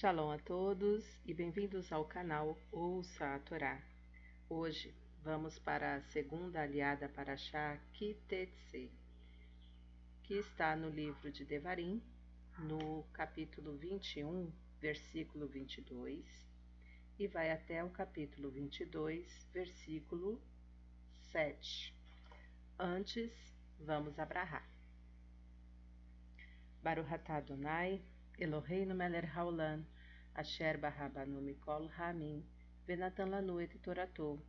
Shalom a todos e bem-vindos ao canal Ouça a Torá. Hoje vamos para a segunda aliada para Shá Kitetse, que está no livro de Devarim, no capítulo 21, versículo 22, e vai até o capítulo 22, versículo 7. Antes, vamos abrahar. Baruch atah Adonai, Eloheinu melech haolam, asher barabanu mikol ramin, venatan lanu et toratou,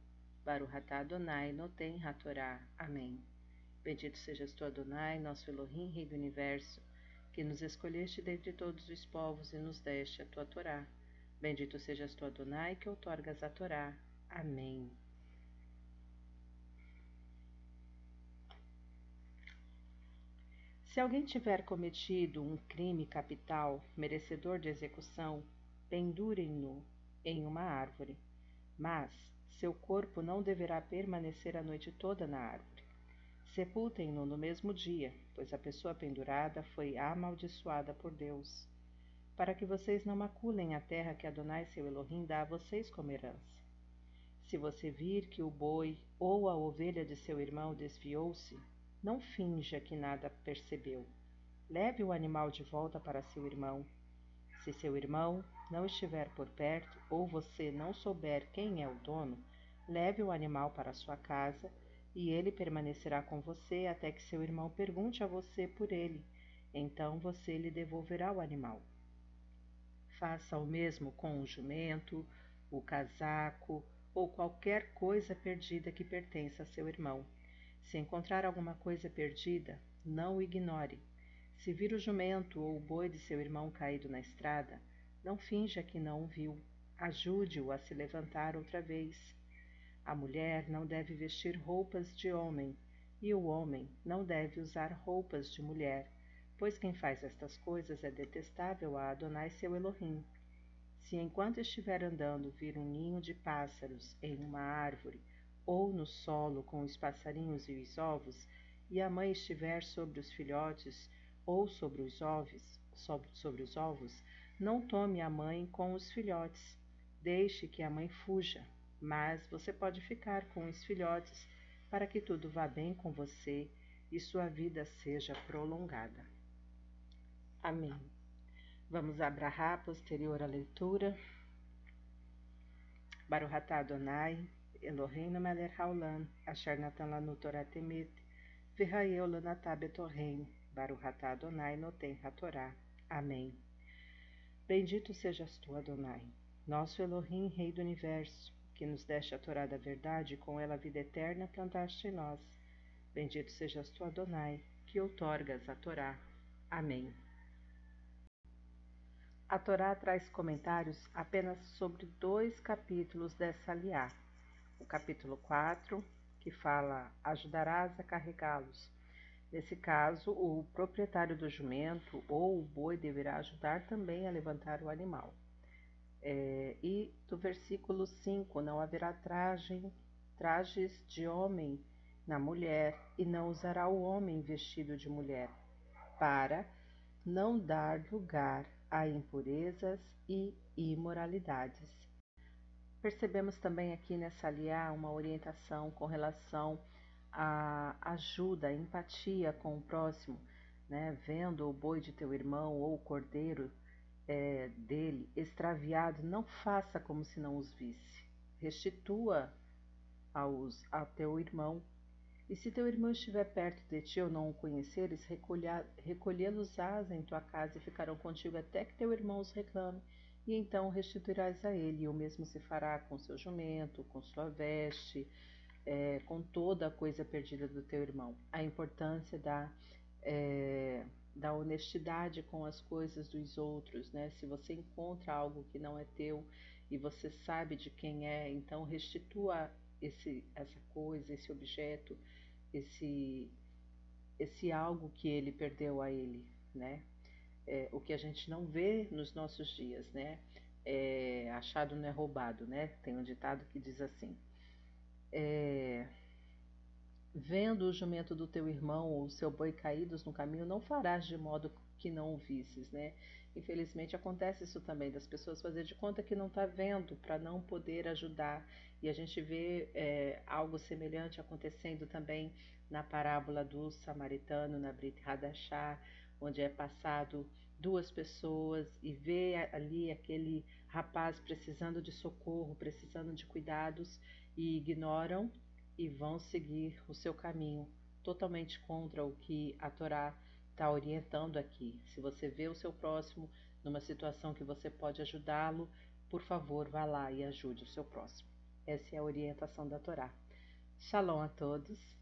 Baruch atah Adonai noten hatorá. Amém. Bendito sejas tu, Adonai, nosso Elohim, Rei do Universo, que nos escolheste dentre todos os povos e nos deste a tua Torá. Bendito sejas tu, Adonai, que outorgas a Torá. Amém. Se alguém tiver cometido um crime capital merecedor de execução, pendurem-no em uma árvore. Mas seu corpo não deverá permanecer a noite toda na árvore. Sepultem-no no mesmo dia, pois a pessoa pendurada foi amaldiçoada por Deus. Para que vocês não maculem a terra que Adonai seu Elohim dá a vocês como herança. Se você vir que o boi ou a ovelha de seu irmão desviou-se, não finja que nada percebeu. Leve o animal de volta para seu irmão. Se seu irmão não estiver por perto ou você não souber quem é o dono, leve o animal para sua casa e ele permanecerá com você até que seu irmão pergunte a você por ele. Então você lhe devolverá o animal. Faça o mesmo com o jumento, o casaco ou qualquer coisa perdida que pertença a seu irmão. Se encontrar alguma coisa perdida, não o ignore. Se vir o jumento ou o boi de seu irmão caído na estrada, não finja que não o viu. Ajude-o a se levantar outra vez. A mulher não deve vestir roupas de homem, e o homem não deve usar roupas de mulher, pois quem faz estas coisas é detestável a Adonai seu Elohim. Se enquanto estiver andando vir um ninho de pássaros em uma árvore, ou no solo com os passarinhos e os ovos, e a mãe estiver sobre os filhotes ou sobre os ovos, sobre, os ovos, não tome a mãe com os filhotes. Deixe que a mãe fuja, mas você pode ficar com os filhotes para que tudo vá bem com você e sua vida seja prolongada. Amém. Vamos abrahar posterior à leitura. Baruch Adonai, Eloheinu melech haolam, asher natan lanu Torah temet, v'hayeu lanatah betorrein, Baruch atah Adonai noten. Amém. Bendito sejas tu, Adonai, nosso Elohim, Rei do Universo, que nos deste a Torá da verdade e com ela a vida eterna plantaste em nós. Bendito sejas tu, Adonai, que outorgas a Torá. Amém. A Torá traz comentários apenas sobre dois capítulos dessa aliá. O capítulo 4, que fala ajudarás a carregá-los. Nesse caso, o proprietário do jumento ou o boi deverá ajudar também a levantar o animal. É, e do versículo 5: Não haverá traje, trajes de homem na mulher, e não usará o homem vestido de mulher, para não dar lugar a impurezas e imoralidades. Percebemos também aqui nessa aliá uma orientação com relação à ajuda, à empatia com o próximo, né? vendo o boi de teu irmão ou o cordeiro é, dele extraviado, não faça como se não os visse. Restitua aos, a teu irmão. E se teu irmão estiver perto de ti ou não o conheceres, recolhê-los-ás em tua casa e ficarão contigo até que teu irmão os reclame, e então restituirás a ele. E o mesmo se fará com seu jumento, com sua veste, é, com toda a coisa perdida do teu irmão. A importância da. É, da honestidade com as coisas dos outros, né? Se você encontra algo que não é teu e você sabe de quem é, então restitua esse, essa coisa, esse objeto, esse, esse algo que ele perdeu a ele, né? É, o que a gente não vê nos nossos dias, né? É, achado não é roubado, né? Tem um ditado que diz assim: é, Vendo o jumento do teu irmão ou o seu boi caídos no caminho, não farás de modo que não ouvisses, né? Infelizmente acontece isso também, das pessoas fazer de conta que não está vendo para não poder ajudar. E a gente vê é, algo semelhante acontecendo também na parábola do samaritano, na Brit Hadashah, onde é passado duas pessoas e vê ali aquele rapaz precisando de socorro, precisando de cuidados e ignoram e vão seguir o seu caminho, totalmente contra o que a Torá está orientando aqui. Se você vê o seu próximo numa situação que você pode ajudá-lo, por favor, vá lá e ajude o seu próximo. Essa é a orientação da Torá. Shalom a todos